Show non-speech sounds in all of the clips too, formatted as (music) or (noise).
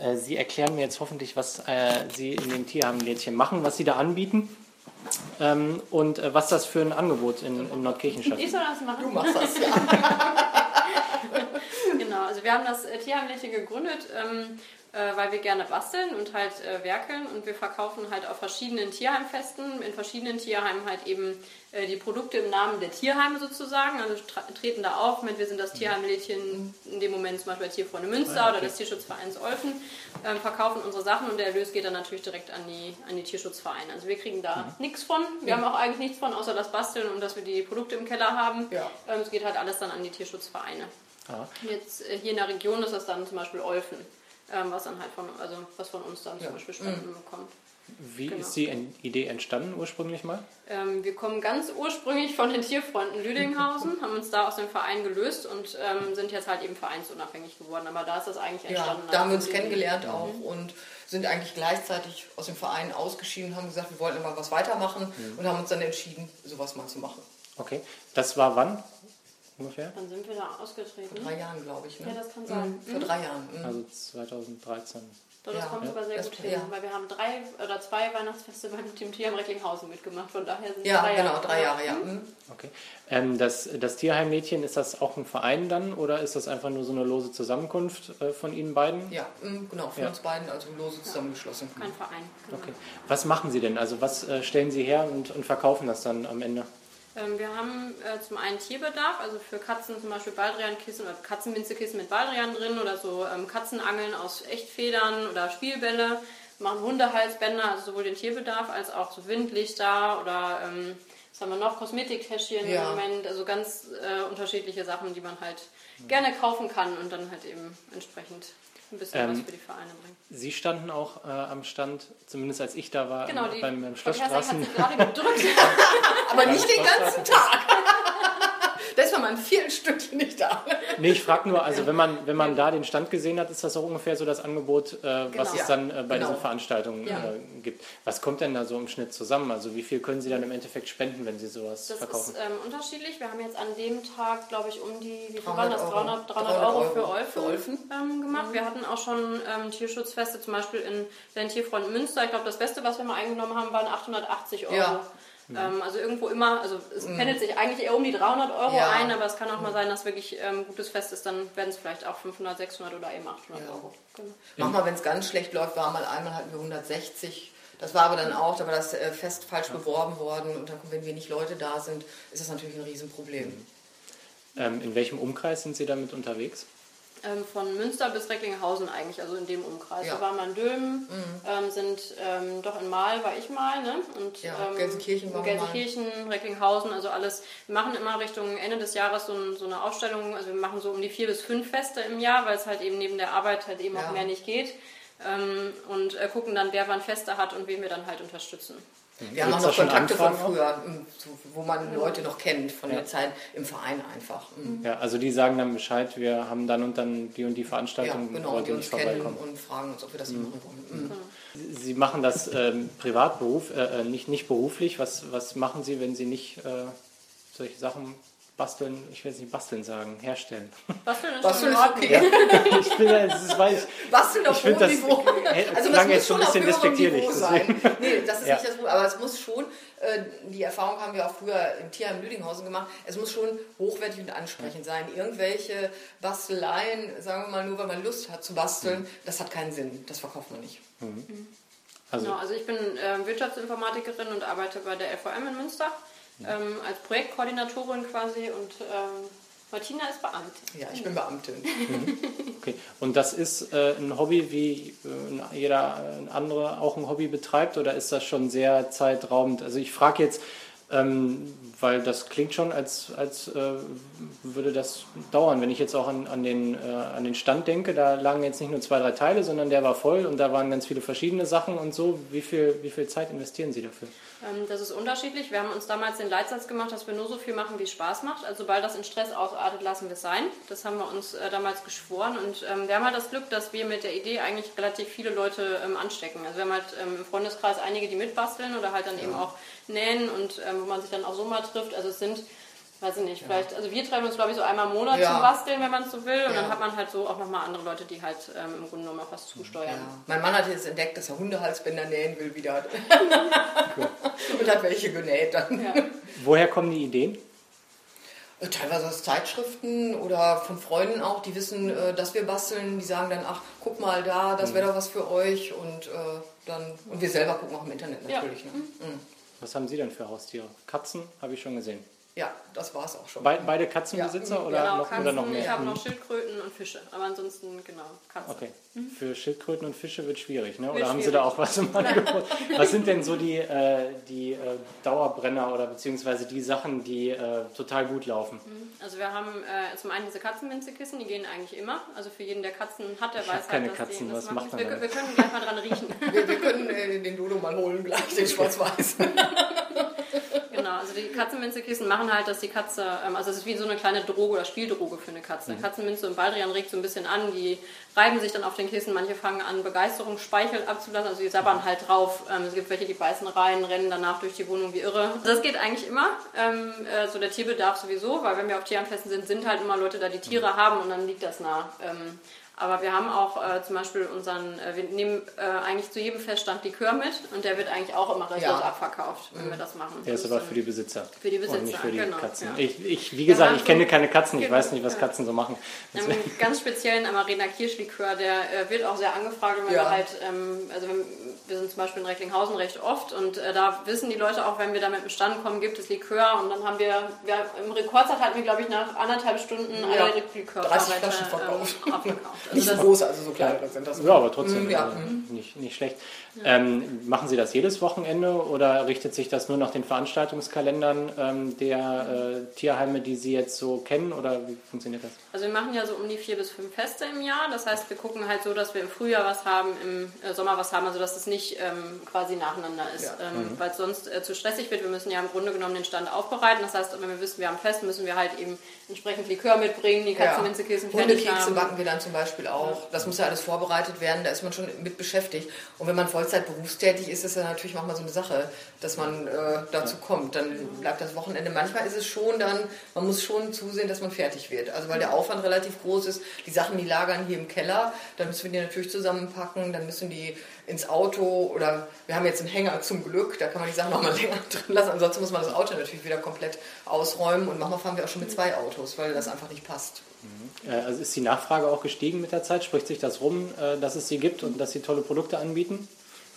Äh, Sie erklären mir jetzt hoffentlich, was äh, Sie in den Tierheimlädchen machen, was Sie da anbieten ähm, und äh, was das für ein Angebot in, in Nordkirchen schafft. Ich soll das machen? Du machst das, ja. (laughs) also wir haben das äh, Tierheimlädchen gegründet, ähm, äh, weil wir gerne basteln und halt äh, werkeln und wir verkaufen halt auf verschiedenen Tierheimfesten, in verschiedenen Tierheimen halt eben äh, die Produkte im Namen der Tierheime sozusagen, also treten da auf mit, wir sind das Tierheimlädchen, in dem Moment zum Beispiel der Tierfreunde Münster oder des Tierschutzvereins Olfen, ähm, verkaufen unsere Sachen und der Erlös geht dann natürlich direkt an die, an die Tierschutzvereine. Also wir kriegen da nichts von, wir haben auch eigentlich nichts von, außer das Basteln und dass wir die Produkte im Keller haben. Ja. Ähm, es geht halt alles dann an die Tierschutzvereine. Ja. Jetzt äh, hier in der Region ist das dann zum Beispiel Olfen, ähm, was dann halt von, also was von uns dann zum Beispiel Spenden bekommt. Wie Genau. ist die Idee entstanden ursprünglich mal? Ähm, wir kommen ganz ursprünglich von den Tierfreunden Lüdinghausen, (laughs) haben uns da aus dem Verein gelöst und ähm, sind jetzt halt eben vereinsunabhängig geworden. Aber da ist das eigentlich ja. entstanden. Da haben wir als uns Idee. kennengelernt auch und sind eigentlich gleichzeitig aus dem Verein ausgeschieden, haben gesagt, wir wollten immer was weitermachen und haben uns dann entschieden, sowas mal zu machen. Okay. Das war wann ungefähr? Dann sind wir da ausgetreten. Vor drei Jahren, glaube ich. Ne? Ja, das kann sein. Vor drei Jahren. mhm. Also 2013. Doch, das Ja. kommt sogar sehr Das- gut hin, ja. weil wir haben drei oder zwei Weihnachtsfeste beim Team Tier am Recklinghausen mitgemacht. Von daher sind Ja, drei genau, Jahre. drei Jahre, ja. mhm. Okay. Ähm, das, das Tierheimmädchen, ist das auch ein Verein dann oder ist das einfach nur so eine lose Zusammenkunft äh, von Ihnen beiden? Ja, mhm, genau, von Ja. uns beiden, also lose zusammengeschlossen. Kein Verein. Genau. Okay. Was machen Sie denn? Also was äh, stellen Sie her und, und verkaufen das dann am Ende? Ähm, wir haben äh, zum einen Tierbedarf, also für Katzen zum Beispiel Baldriankissen oder Katzenminzekissen mit Baldrian drin oder so ähm, Katzenangeln aus Echtfedern oder Spielbälle. Wir machen Hundehalsbänder, also sowohl den Tierbedarf als auch so Windlichter oder ähm, was haben wir noch, Kosmetiktäschchen Ja. im Moment, also ganz äh, unterschiedliche Sachen, die man halt gerne kaufen kann und dann halt eben entsprechend ein bisschen Ähm, was für die Vereine bringt. Sie standen auch äh, am Stand, zumindest als ich da war, Genau, die beim, beim Kersing hat Schlossstraßen. sich gerade gedrückt. (laughs) Aber nicht den ganzen Tag. Man mal ein Viertelstückchen nicht da. Nee, ich frage nur, also wenn man, wenn man da den Stand gesehen hat, ist das auch ungefähr so das Angebot, äh, was Genau. es dann äh, bei Genau. diesen Veranstaltungen Ja. äh, gibt. Was kommt denn da so im Schnitt zusammen? Also wie viel können Sie dann im Endeffekt spenden, wenn Sie sowas Das verkaufen? ist ähm, unterschiedlich. Wir haben jetzt an dem Tag, glaube ich, um die, wie viel 300 waren das? Euro. 300, 300 300 Euro für Euro Olfen, für Olfen. Ähm, gemacht. Wir hatten auch schon ähm, Tierschutzfeste, zum Beispiel in den Tierfreund Münster. Ich glaube, das Beste, was wir mal eingenommen haben, waren 880 Euro. Ja. Ähm, also irgendwo immer, also es pendelt sich eigentlich eher um die 300 Euro Ja. ein, aber es kann auch mal sein, dass wirklich ähm, gutes Fest ist, dann werden es vielleicht auch 500, 600 oder eben 800 Ja. Euro. Genau. Manchmal, wenn es ganz schlecht läuft, war mal einmal hatten wir 160. Das war aber dann auch, da war das äh, Fest falsch beworben worden und dann, wenn wenig Leute da sind, ist das natürlich ein Riesenproblem. Ähm, in welchem Umkreis sind Sie damit unterwegs? Ähm, von Münster bis Recklinghausen eigentlich, also in dem Umkreis. Ja. Mhm. Wir waren mal in Dülmen, ähm, sind ähm, doch in Mal war ich mal, ne? Und Ja, ähm, Gelsenkirchen mal. Gelsenkirchen, Recklinghausen, also alles. Wir machen immer Richtung Ende des Jahres so, ein, so eine Ausstellung, also wir machen so um die vier bis fünf Feste im Jahr, weil es halt eben neben der Arbeit halt eben Ja. auch mehr nicht geht. Ähm, und äh, gucken dann, wer wann Feste hat und wen wir dann halt unterstützen. Wir haben auch noch Kontakte von früher, m, so, wo man Leute noch kennt, von der Zeit im Verein einfach. m. Ja, also die sagen dann Bescheid, wir haben dann und dann die und die Ja, Veranstaltung, genau, wollt die uns nicht kennen vorbeikommen. und fragen uns, ob wir das machen wollen. M. Sie machen das ähm, Privatberuf, äh, äh, nicht, nicht beruflich. Was, was machen Sie, wenn Sie nicht äh, solche Sachen basteln, ich will es nicht basteln sagen, herstellen? Basteln ist Basteln ist okay. ich bin ja, das ist, weil ich, Basteln auf hohem Niveau. Also das muss jetzt schon ein auf bisschen Niveau sein. Nee, das ist Ja. nicht das Problem. Aber es muss schon, äh, die Erfahrung haben wir auch früher im Tierheim Lüdinghausen gemacht, es muss schon hochwertig und ansprechend sein. Irgendwelche Basteleien, sagen wir mal nur, weil man Lust hat zu basteln, das hat keinen Sinn. Das verkauft man nicht. also Genau, also ich bin ähm, Wirtschaftsinformatikerin und arbeite bei der LVM in Münster ähm, als Projektkoordinatorin quasi und ähm, Martina ist Beamtin. Ja, ich bin Beamtin. (laughs) Okay, und das ist äh, ein Hobby, wie äh, jeder äh, andere auch ein Hobby betreibt, oder ist das schon sehr zeitraubend? Also ich frage jetzt, ähm, weil das klingt schon, als, als äh, würde das dauern. Wenn ich jetzt auch an, an, den, äh, an den Stand denke, da lagen jetzt nicht nur zwei, drei Teile, sondern der war voll und da waren ganz viele verschiedene Sachen und so. Wie viel, wie viel Zeit investieren Sie dafür? Ähm, das ist unterschiedlich. Wir haben uns damals den Leitsatz gemacht, dass wir nur so viel machen, wie es Spaß macht. Also sobald das in Stress ausartet, lassen wir es sein. Das haben wir uns äh, damals geschworen und ähm, wir haben halt das Glück, dass wir mit der Idee eigentlich relativ viele Leute ähm, anstecken. Also wir haben halt ähm, im Freundeskreis einige, die mitbasteln oder halt dann eben auch nähen und ähm, wo man sich dann auch so mal trifft. Also es sind weiß ich nicht, vielleicht, also wir treffen uns glaube ich so einmal im Monat ja. zum Basteln, wenn man es so will. Und ja. dann hat man halt so auch nochmal andere Leute, die halt ähm, im Grunde genommen auch was zusteuern. Ja. Mein Mann hat jetzt entdeckt, dass er Hundehalsbänder nähen will wieder. (laughs) (laughs) Und hat welche genäht dann. Woher kommen die Ideen? Teilweise aus Zeitschriften oder von Freunden auch, die wissen, äh, dass wir basteln, die sagen dann, ach, guck mal da, das wäre mhm. doch was für euch und äh, dann und wir selber gucken auch im Internet natürlich. Ne? Mhm. Was haben Sie denn für Haustiere? Katzen habe ich schon gesehen. Ja, das war es auch schon. Be beide Katzenbesitzer ja. oder, genau, noch, Katzen, oder noch mehr? Ich habe noch Schildkröten und Fische, aber ansonsten genau Katzen. Okay. Mhm. Für Schildkröten und Fische wird schwierig, ne? Oder haben Sie da auch was im (laughs) Angebot? was sind denn so die, äh, die äh, Dauerbrenner oder beziehungsweise die Sachen, die äh, total gut laufen? Mhm. Also wir haben äh, zum einen diese Katzenminzekissen, die gehen eigentlich immer. Also für jeden, der Katzen hat, der ich weiß halt, keine Katzen, die, was macht man wir, wir, können gleich mal dran riechen. wir, wir können äh, den Dodo mal holen gleich, den schwarz-weiß. (laughs) Genau, also die Katzenminzekissen machen halt, dass die Katze, ähm, also es ist wie so eine kleine Droge oder Spieldroge für eine Katze. Mhm. Katzenminze und Baldrian regt so ein bisschen an, die reiben sich dann auf den Kissen, manche fangen an, Begeisterungsspeichel abzulassen, also die sabbern halt drauf. Ähm, es gibt welche, die beißen rein, rennen danach durch die Wohnung wie irre. Das geht eigentlich immer, ähm, äh, so der Tierbedarf sowieso, weil wenn wir auf Tieranfesten sind, sind halt immer Leute da, die Tiere mhm. haben und dann liegt das nah. Ähm, aber wir haben auch äh, zum Beispiel unseren, äh, wir nehmen äh, eigentlich zu jedem Feststand Likör mit und der wird eigentlich auch immer restlos ja. abverkauft, wenn mhm. wir das machen. Der ist aber für die Besitzer. Für die Besitzer, und nicht für die genau. Katzen. Ja. Ich, ich, wie gesagt, ich kenne keine Katzen, ich genau. weiß nicht, was Katzen so machen. Einen ganz speziellen Amarena Kirschlikör, der äh, wird auch sehr angefragt, wenn ja. wir halt, ähm, also wenn, wir sind zum Beispiel in Recklinghausen recht oft und äh, da wissen die Leute auch, wenn wir da mit dem Stand kommen, gibt es Likör und dann haben wir, wir im Rekordzeit hatten wir, glaube ich, nach anderthalb Stunden ja. alle Likör 30 Flaschen verkauft. Ähm, Also nicht groß, also so kleinere sind das. Ja, aber trotzdem mm, ja. äh, nicht, nicht schlecht. Ähm, machen Sie das jedes Wochenende oder richtet sich das nur nach den Veranstaltungskalendern ähm, der äh, Tierheime, die Sie jetzt so kennen oder wie funktioniert das? Also wir machen ja so um die vier bis fünf Feste im Jahr. Das heißt, wir gucken halt so, dass wir im Frühjahr was haben, im äh, Sommer was haben, also dass es nicht ähm, quasi nacheinander ist, ja. Ähm, mhm. weil es sonst äh, zu stressig wird. Wir müssen ja im Grunde genommen den Stand aufbereiten. Das heißt, wenn wir wissen, wir haben Fest, müssen wir halt eben entsprechend Likör mitbringen, die Katzenminzekissen ja. Hundekekse backen wir dann zum Beispiel auch. Das muss ja alles vorbereitet werden. Da ist man schon mit beschäftigt. Und wenn man Vollzeit berufstätig ist, ist das ja natürlich manchmal so eine Sache, dass man äh, dazu kommt. Dann bleibt das Wochenende. Manchmal ist es schon dann, man muss schon zusehen, dass man fertig wird. Also weil der Aufwand relativ groß ist. Die Sachen, die lagern hier im Keller, dann müssen wir die natürlich zusammenpacken, dann müssen die ins Auto oder wir haben jetzt einen Hänger zum Glück, da kann man die Sachen noch mal (laughs) länger drin lassen. Ansonsten muss man das Auto natürlich wieder komplett ausräumen und manchmal fahren wir auch schon mit zwei Autos, weil das einfach nicht passt. Äh, also ist die Nachfrage auch gestiegen mit der Zeit? Spricht sich das rum, äh, dass es sie gibt und dass sie tolle Produkte anbieten?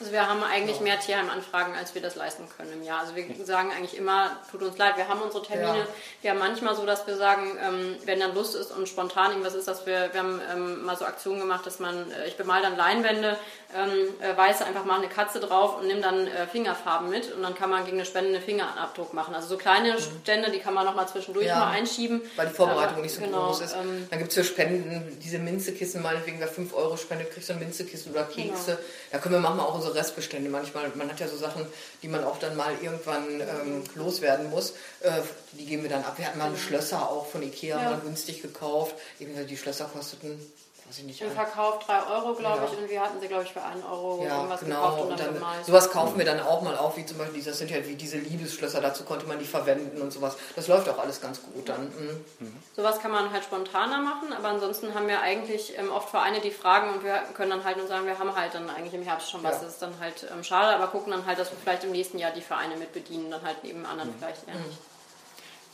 Also wir haben eigentlich mehr Tierheimanfragen, als wir das leisten können im Jahr. Also wir sagen eigentlich immer, tut uns leid, wir haben unsere Termine. Ja. Wir haben manchmal so, dass wir sagen, ähm, wenn dann Lust ist und spontan irgendwas ist, dass wir, wir haben ähm, mal so Aktionen gemacht, dass man, äh, ich bemal dann Leinwände, ähm, äh, weiße einfach mal eine Katze drauf und nimm dann äh, Fingerfarben mit und dann kann man gegen eine Spende einen Fingerabdruck machen. Also so kleine mhm. Stände, die kann man noch mal zwischendurch ja, mal einschieben. Weil die Vorbereitung nicht so genau, groß ist. Ähm, dann gibt es für Spenden diese Minzekissen, meinetwegen, wer 5 Euro spendet, kriegt so ein Minzekissen oder Kekse. Genau. Da können wir manchmal auch unsere Restbestände manchmal, man hat ja so Sachen, die man auch dann mal irgendwann ähm, loswerden muss, äh, die geben wir dann ab. Wir hatten mal. Schlösser auch von Ikea ja. mal günstig gekauft. Irgendwie die Schlösser kosteten weiß ich nicht. Im Verkauf 3 Euro, glaube ja. ich, und wir hatten sie, glaube ich, für 1 Euro ja, irgendwas genau. gekauft und, und dann, dann Sowas kaufen wir dann auch mal auf, wie zum Beispiel, das sind ja wie diese Liebesschlösser, dazu konnte man die verwenden und sowas. Das läuft auch alles ganz gut dann. Mhm. Mhm. Sowas kann man halt spontaner machen, aber ansonsten haben wir eigentlich ähm, oft Vereine, die fragen und wir können dann halt nur sagen, wir haben halt dann eigentlich im Herbst schon was. Ja. Das ist dann halt ähm, schade, aber gucken dann halt, dass wir vielleicht im nächsten Jahr die Vereine mit bedienen, dann halt neben anderen mhm. vielleicht eher nicht.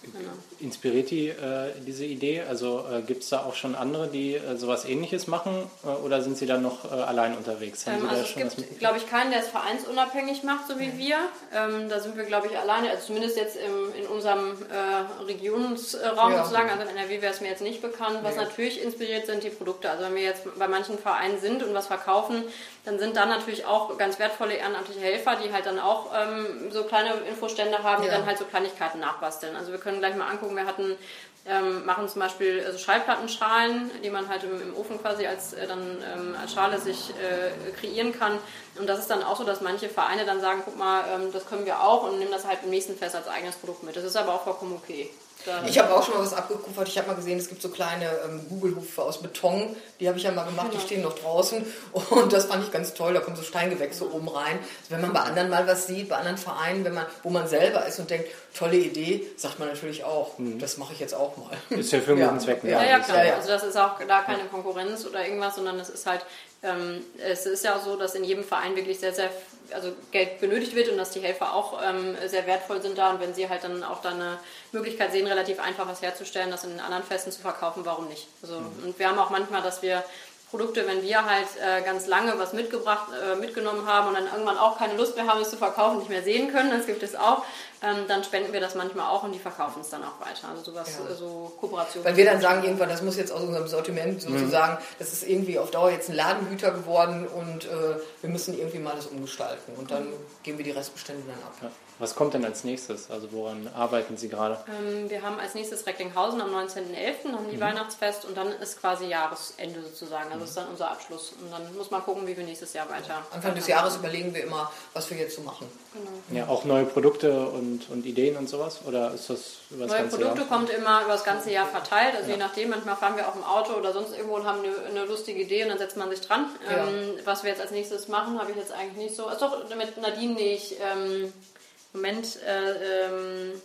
Genau. Inspiriert die äh, diese Idee? Also äh, gibt es da auch schon andere, die äh, sowas ähnliches machen äh, oder sind Sie dann noch äh, allein unterwegs? Ähm, also es gibt, glaube ich, keinen, der es vereinsunabhängig macht, so wie wir. Ähm, da sind wir, glaube ich, alleine, also zumindest jetzt im, in unserem äh, Regionsraum ja. sozusagen, also in NRW wäre es mir jetzt nicht bekannt. Was nee. natürlich inspiriert sind die Produkte. Also wenn wir jetzt bei manchen Vereinen sind und was verkaufen, dann sind da natürlich auch ganz wertvolle ehrenamtliche Helfer, die halt dann auch ähm, so kleine Infostände haben, die dann halt so Kleinigkeiten nachbasteln. Also wir können gleich mal angucken, wir hatten ähm, machen zum Beispiel also Schallplattenschalen, die man halt im, im Ofen quasi als, äh, dann, ähm, als Schale sich äh, kreieren kann. Und das ist dann auch so, dass manche Vereine dann sagen, guck mal, ähm, das können wir auch und nehmen das halt im nächsten Fest als eigenes Produkt mit. Das ist aber auch vollkommen okay. Da ich habe auch schon mal was abgekupfert. Ich habe mal gesehen, es gibt so kleine ähm, Google-Hufe aus Beton. Die habe ich ja mal gemacht, genau. die stehen noch draußen. Und das fand ich ganz toll. Da kommen so Steingewächse oben rein. Also wenn man bei anderen mal was sieht, bei anderen Vereinen, wenn man, wo man selber ist und denkt, tolle Idee, sagt man natürlich auch, mhm. das mache ich jetzt auch mal. Ist ja für einen guten Zweck. Ne? Ja, ja, klar. Also das ist auch da keine Konkurrenz oder irgendwas, sondern es ist halt ähm, es ist ja auch so, dass in jedem Verein wirklich sehr, sehr also Geld benötigt wird und dass die Helfer auch ähm, sehr wertvoll sind da und wenn sie halt dann auch da eine Möglichkeit sehen, relativ einfach was herzustellen, das in den anderen Festen zu verkaufen, warum nicht? Also, mhm. Und wir haben auch manchmal, dass wir Produkte, wenn wir halt äh, ganz lange was mitgebracht, äh, mitgenommen haben und dann irgendwann auch keine Lust mehr haben, es zu verkaufen, nicht mehr sehen können, das gibt es auch, ähm, dann spenden wir das manchmal auch und die verkaufen es dann auch weiter. Also sowas, ja. so Kooperation. Weil wir dann sagen irgendwann, das muss jetzt aus unserem Sortiment mhm. sozusagen, mhm. das ist irgendwie auf Dauer jetzt ein Ladenhüter geworden und äh, wir müssen irgendwie mal das umgestalten und dann geben wir die Restbestände dann ab. Ja. Was kommt denn als nächstes? Also woran arbeiten Sie gerade? Ähm, wir haben als nächstes Recklinghausen am 19.11., haben die mhm. Weihnachtsfest und dann ist quasi Jahresende sozusagen. Also mhm. ist dann unser Abschluss. Und dann muss man gucken, wie wir nächstes Jahr weiter. Anfang des Jahres überlegen wir immer, was wir jetzt so machen. Genau. Ja, auch neue Produkte und, und Ideen und sowas? Oder ist das über das Neue ganze Produkte Jahr? kommt immer über das ganze Jahr verteilt. Also ja. je nachdem, manchmal fahren wir auch im Auto oder sonst irgendwo und haben eine, eine lustige Idee und dann setzt man sich dran. Ja. Ähm, was wir jetzt als nächstes machen, habe ich jetzt eigentlich nicht so. Also doch, mit Nadine nähe ich. Ähm, Moment äh, ähm,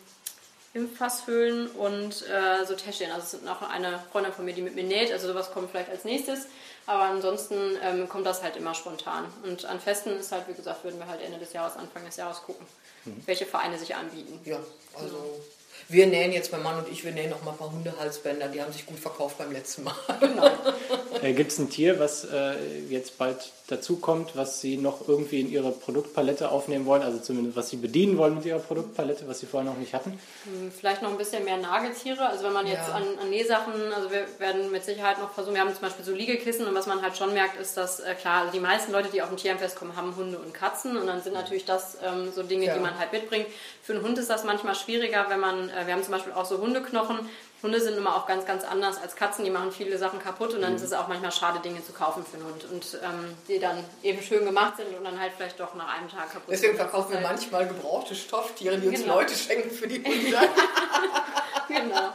Impfpasshöhlen und äh, so Täschchen. Also es sind noch eine Freundin von mir, die mit mir näht. Also sowas kommt vielleicht als nächstes. Aber ansonsten ähm, kommt das halt immer spontan. Und an Festen ist halt, wie gesagt, würden wir halt Ende des Jahres, Anfang des Jahres gucken, mhm. welche Vereine sich anbieten. Ja, also genau. Wir nähen jetzt, mein Mann und ich, wir nähen noch mal ein paar Hundehalsbänder. Die haben sich gut verkauft beim letzten Mal. Genau. (laughs) äh, Gibt es ein Tier, was äh, jetzt bald dazu kommt, was Sie noch irgendwie in Ihre Produktpalette aufnehmen wollen, also zumindest was Sie bedienen wollen mit Ihrer Produktpalette, was Sie vorher noch nicht hatten? Hm, vielleicht noch ein bisschen mehr Nagetiere. Also wenn man jetzt ja. an, an Nähsachen, also wir werden mit Sicherheit noch versuchen, wir haben zum Beispiel so Liegekissen und was man halt schon merkt, ist, dass äh, klar, also die meisten Leute, die auf dem Tierheimfest kommen, haben Hunde und Katzen und dann sind natürlich das ähm, so Dinge, ja. die man halt mitbringt. Für einen Hund ist das manchmal schwieriger, wenn man, wir haben zum Beispiel auch so Hundeknochen, Hunde sind immer auch ganz, ganz anders als Katzen. Die machen viele Sachen kaputt und dann mhm. ist es auch manchmal schade, Dinge zu kaufen für einen Hund. Und ähm, die dann eben schön gemacht sind und dann halt vielleicht doch nach einem Tag kaputt Deswegen verkaufen wir manchmal gebrauchte Stofftiere, die uns genau. Leute schenken für die (laughs) Hunde. (laughs) genau.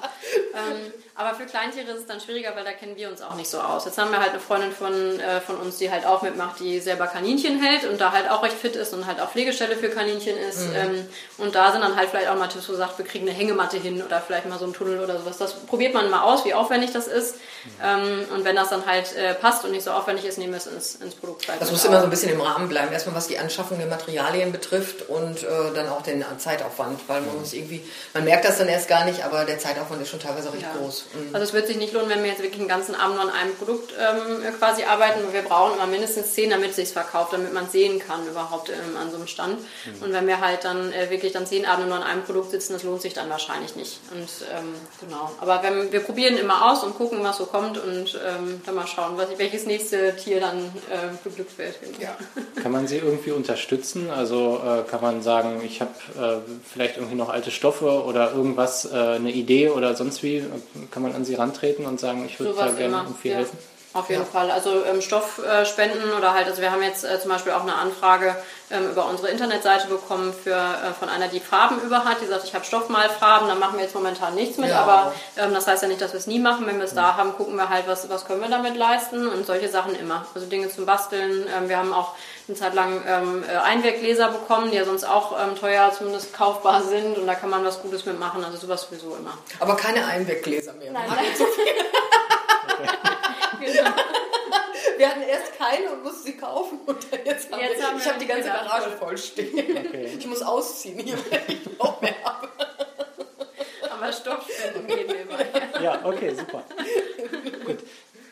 Ähm, aber für Kleintiere ist es dann schwieriger, weil da kennen wir uns auch nicht so aus. Jetzt haben wir halt eine Freundin von, äh, von uns, die halt auch mitmacht, die selber Kaninchen hält und da halt auch recht fit ist und halt auch Pflegestelle für Kaninchen ist. Mhm. Ähm, und da sind dann halt vielleicht auch mal Tipps, wo sagt, wir kriegen eine Hängematte hin oder vielleicht mal so einen Tunnel oder sowas. Das probiert man mal aus, wie aufwendig das ist. Mhm. Ähm, und wenn das dann halt äh, passt und nicht so aufwendig ist, nehmen wir es ins, ins Produkt. Das muss immer so ein bisschen im Rahmen bleiben. Erstmal was die Anschaffung der Materialien betrifft und äh, dann auch den Zeitaufwand, weil man mhm. muss irgendwie, man merkt das dann erst gar nicht, aber der Zeitaufwand ist schon teilweise recht ja. groß. Mhm. Also es wird sich nicht lohnen, wenn wir jetzt wirklich einen ganzen Abend nur an einem Produkt ähm, quasi arbeiten. Wir brauchen immer mindestens zehn, damit es sich verkauft, damit man sehen kann überhaupt ähm, an so einem Stand. Mhm. Und wenn wir halt dann äh, wirklich dann zehn Abende nur an einem Produkt sitzen, das lohnt sich dann wahrscheinlich nicht. Und ähm, genau. Aber wenn, wir probieren immer aus und gucken, was so kommt und ähm, dann mal schauen, was, welches nächste Tier dann äh, beglückt wird. Ja. (laughs) Kann man sie irgendwie unterstützen? Also äh, kann man sagen, ich habe äh, vielleicht irgendwie noch alte Stoffe oder irgendwas, äh, eine Idee oder sonst wie, kann man an sie rantreten und sagen, ich würde da gerne irgendwie ja. helfen? Auf jeden ja. Fall. Also ähm, Stoffspenden oder halt, also wir haben jetzt äh, zum Beispiel auch eine Anfrage ähm, über unsere Internetseite bekommen für, äh, von einer, die Farben über hat, die sagt, ich habe Stoffmalfarben, da machen wir jetzt momentan nichts mit, ja. aber ähm, das heißt ja nicht, dass wir es nie machen. Wenn wir es da haben, gucken wir halt, was, was können wir damit leisten und solche Sachen immer. Also Dinge zum Basteln. Ähm, wir haben auch eine Zeit lang ähm, äh, Einweggläser bekommen, die ja sonst auch ähm, teuer zumindest kaufbar sind und da kann man was Gutes mitmachen, also sowas sowieso immer. Aber keine Einweggläser mehr. Nein, nein. (laughs) genau. (laughs) Wir hatten erst keine und mussten sie kaufen und jetzt haben, jetzt wir, haben ich habe die ganze Garage voll stehen. Okay. Ich muss ausziehen hier, (laughs) wenn ich noch mehr habe. Aber Stoffspenden gehen wir immer. Ja, okay, super.